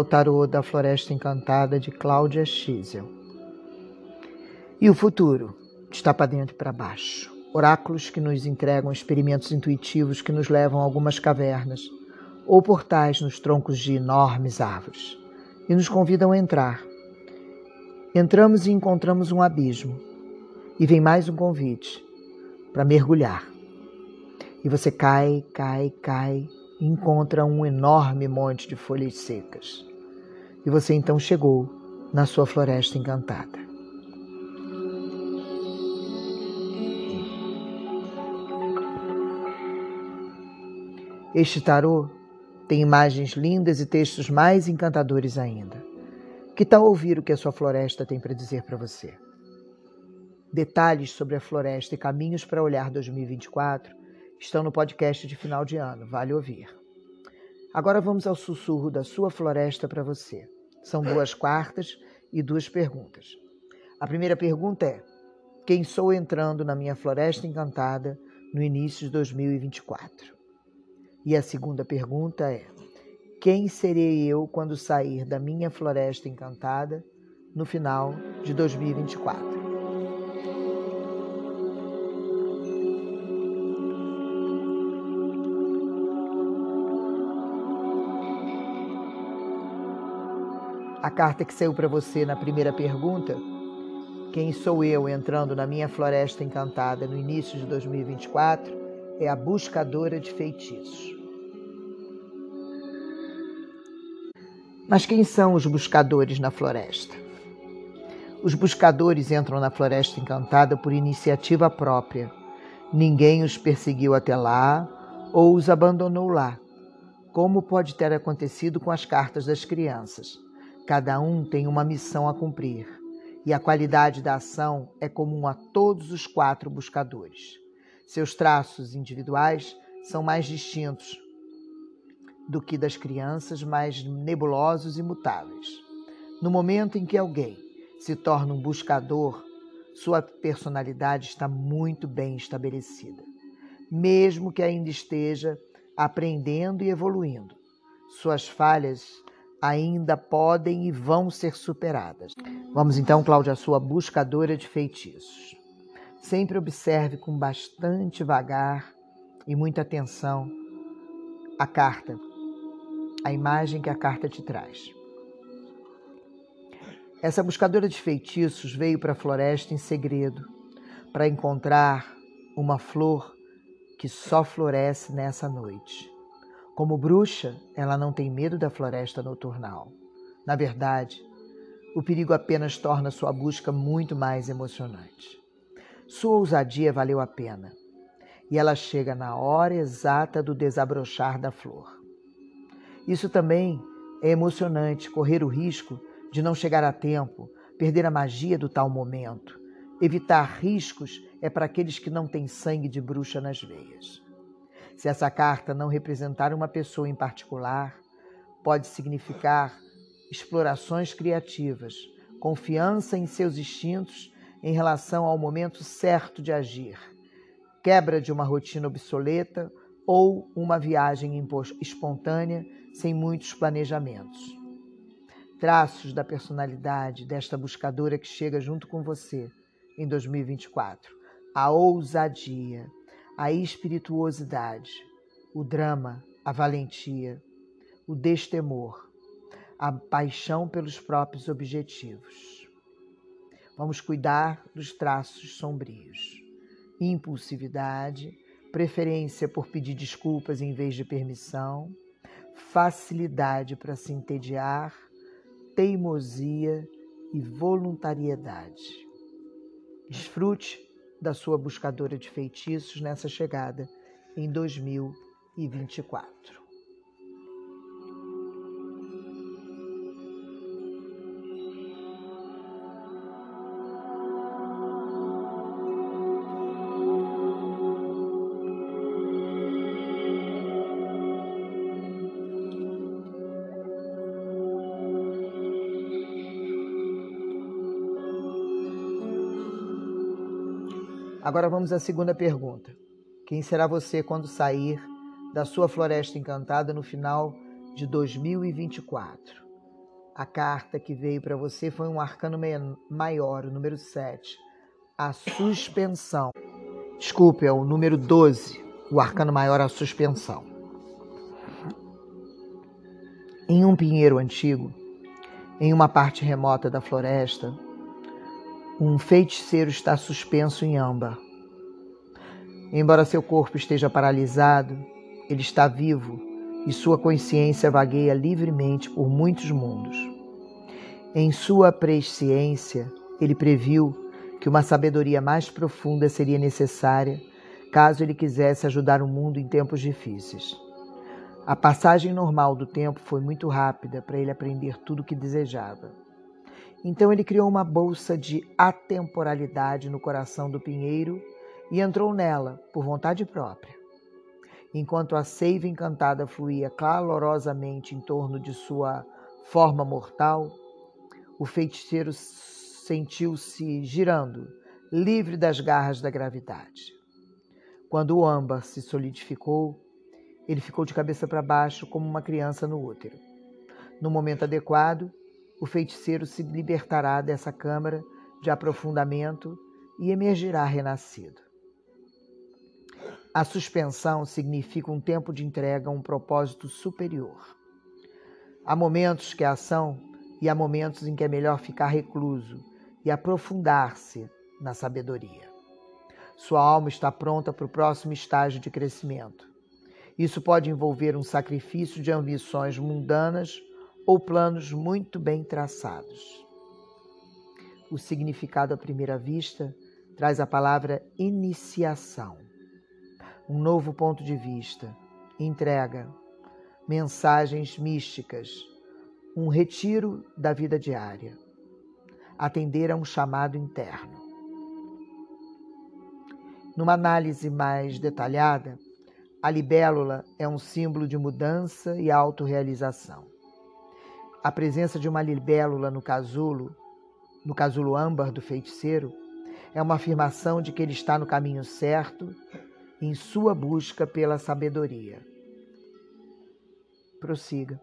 o tarô da Floresta Encantada de Cláudia Schissel. E o futuro está para dentro e para baixo. Oráculos que nos entregam experimentos intuitivos que nos levam a algumas cavernas ou portais nos troncos de enormes árvores e nos convidam a entrar. Entramos e encontramos um abismo. E vem mais um convite para mergulhar. E você cai, cai, cai e encontra um enorme monte de folhas secas. E você então chegou na sua floresta encantada. Este tarô tem imagens lindas e textos mais encantadores ainda. Que tal ouvir o que a sua floresta tem para dizer para você? Detalhes sobre a floresta e caminhos para olhar 2024 estão no podcast de final de ano, vale ouvir. Agora vamos ao sussurro da sua floresta para você. São duas quartas e duas perguntas. A primeira pergunta é: Quem sou entrando na minha floresta encantada no início de 2024? E a segunda pergunta é: Quem serei eu quando sair da minha floresta encantada no final de 2024? A carta que saiu para você na primeira pergunta, quem sou eu entrando na minha floresta encantada no início de 2024, é a buscadora de feitiços. Mas quem são os buscadores na floresta? Os buscadores entram na floresta encantada por iniciativa própria. Ninguém os perseguiu até lá ou os abandonou lá, como pode ter acontecido com as cartas das crianças. Cada um tem uma missão a cumprir, e a qualidade da ação é comum a todos os quatro buscadores. Seus traços individuais são mais distintos do que das crianças, mais nebulosos e mutáveis. No momento em que alguém se torna um buscador, sua personalidade está muito bem estabelecida, mesmo que ainda esteja aprendendo e evoluindo. Suas falhas ainda podem e vão ser superadas. Vamos então, Cláudia, sua buscadora de feitiços. Sempre observe com bastante vagar e muita atenção a carta, a imagem que a carta te traz. Essa buscadora de feitiços veio para a floresta em segredo para encontrar uma flor que só floresce nessa noite. Como bruxa, ela não tem medo da floresta noturnal. Na verdade, o perigo apenas torna sua busca muito mais emocionante. Sua ousadia valeu a pena, e ela chega na hora exata do desabrochar da flor. Isso também é emocionante, correr o risco de não chegar a tempo, perder a magia do tal momento. Evitar riscos é para aqueles que não têm sangue de bruxa nas veias. Se essa carta não representar uma pessoa em particular, pode significar explorações criativas, confiança em seus instintos em relação ao momento certo de agir, quebra de uma rotina obsoleta ou uma viagem espontânea sem muitos planejamentos. Traços da personalidade desta buscadora que chega junto com você em 2024. A ousadia, a espirituosidade, o drama, a valentia, o destemor, a paixão pelos próprios objetivos. Vamos cuidar dos traços sombrios. Impulsividade, preferência por pedir desculpas em vez de permissão, facilidade para se entediar, teimosia e voluntariedade. Desfrute da sua buscadora de feitiços nessa chegada em 2024. Agora vamos à segunda pergunta. Quem será você quando sair da sua floresta encantada no final de 2024? A carta que veio para você foi um arcano maior, o número 7. A suspensão. Desculpe, é o número 12. O arcano maior, a suspensão. Em um pinheiro antigo, em uma parte remota da floresta, um feiticeiro está suspenso em âmbar. Embora seu corpo esteja paralisado, ele está vivo e sua consciência vagueia livremente por muitos mundos. Em sua presciência, ele previu que uma sabedoria mais profunda seria necessária caso ele quisesse ajudar o mundo em tempos difíceis. A passagem normal do tempo foi muito rápida para ele aprender tudo o que desejava. Então ele criou uma bolsa de atemporalidade no coração do pinheiro e entrou nela por vontade própria. Enquanto a seiva encantada fluía calorosamente em torno de sua forma mortal, o feiticeiro sentiu-se girando, livre das garras da gravidade. Quando o âmbar se solidificou, ele ficou de cabeça para baixo como uma criança no útero. No momento adequado, o feiticeiro se libertará dessa câmara de aprofundamento e emergirá renascido. A suspensão significa um tempo de entrega a um propósito superior. Há momentos que a ação e há momentos em que é melhor ficar recluso e aprofundar-se na sabedoria. Sua alma está pronta para o próximo estágio de crescimento. Isso pode envolver um sacrifício de ambições mundanas ou planos muito bem traçados. O significado à primeira vista traz a palavra iniciação um novo ponto de vista, entrega, mensagens místicas, um retiro da vida diária, atender a um chamado interno. Numa análise mais detalhada, a libélula é um símbolo de mudança e autorrealização. A presença de uma libélula no casulo, no casulo âmbar do feiticeiro, é uma afirmação de que ele está no caminho certo em sua busca pela sabedoria. Prossiga.